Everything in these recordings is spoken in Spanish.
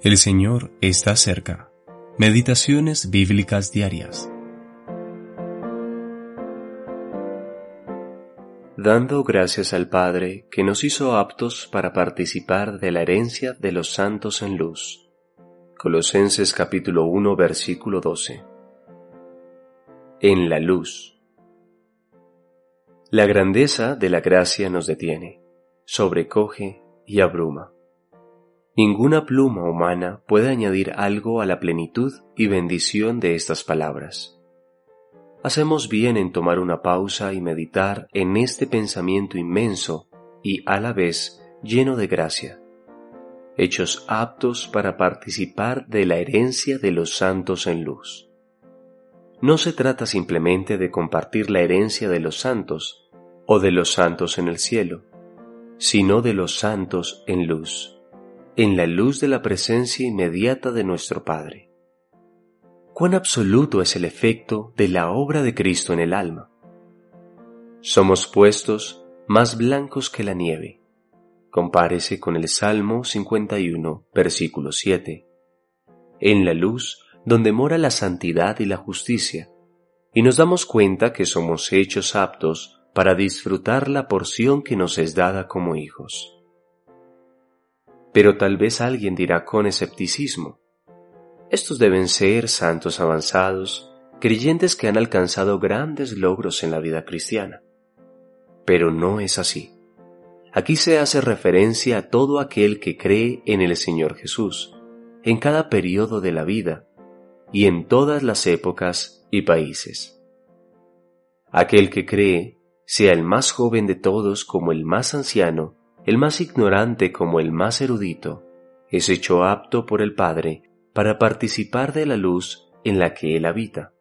El Señor está cerca. Meditaciones bíblicas diarias. Dando gracias al Padre que nos hizo aptos para participar de la herencia de los santos en luz. Colosenses capítulo 1 versículo 12. En la luz. La grandeza de la gracia nos detiene, sobrecoge y abruma. Ninguna pluma humana puede añadir algo a la plenitud y bendición de estas palabras. Hacemos bien en tomar una pausa y meditar en este pensamiento inmenso y a la vez lleno de gracia, hechos aptos para participar de la herencia de los santos en luz. No se trata simplemente de compartir la herencia de los santos o de los santos en el cielo, sino de los santos en luz en la luz de la presencia inmediata de nuestro Padre. Cuán absoluto es el efecto de la obra de Cristo en el alma. Somos puestos más blancos que la nieve. Compárese con el Salmo 51, versículo 7. En la luz donde mora la santidad y la justicia, y nos damos cuenta que somos hechos aptos para disfrutar la porción que nos es dada como hijos. Pero tal vez alguien dirá con escepticismo, estos deben ser santos avanzados, creyentes que han alcanzado grandes logros en la vida cristiana. Pero no es así. Aquí se hace referencia a todo aquel que cree en el Señor Jesús, en cada periodo de la vida y en todas las épocas y países. Aquel que cree, sea el más joven de todos como el más anciano, el más ignorante como el más erudito, es hecho apto por el Padre para participar de la luz en la que Él habita.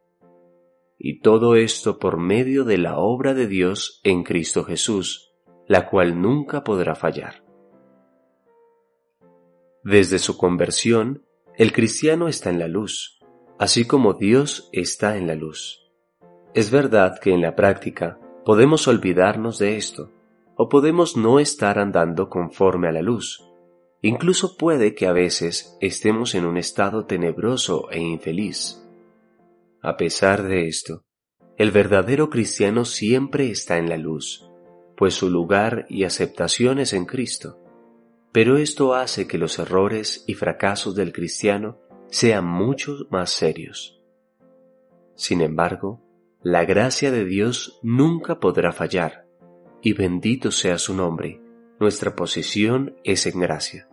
Y todo esto por medio de la obra de Dios en Cristo Jesús, la cual nunca podrá fallar. Desde su conversión, el cristiano está en la luz, así como Dios está en la luz. Es verdad que en la práctica podemos olvidarnos de esto, o podemos no estar andando conforme a la luz. Incluso puede que a veces estemos en un estado tenebroso e infeliz. A pesar de esto, el verdadero cristiano siempre está en la luz, pues su lugar y aceptación es en Cristo. Pero esto hace que los errores y fracasos del cristiano sean mucho más serios. Sin embargo, la gracia de Dios nunca podrá fallar, y bendito sea su nombre, nuestra posición es en gracia.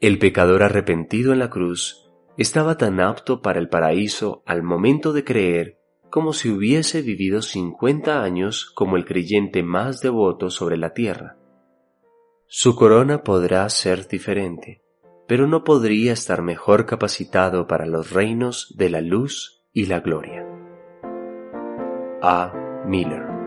El pecador arrepentido en la cruz estaba tan apto para el paraíso al momento de creer como si hubiese vivido cincuenta años como el creyente más devoto sobre la tierra. Su corona podrá ser diferente, pero no podría estar mejor capacitado para los reinos de la luz y la gloria. A. Miller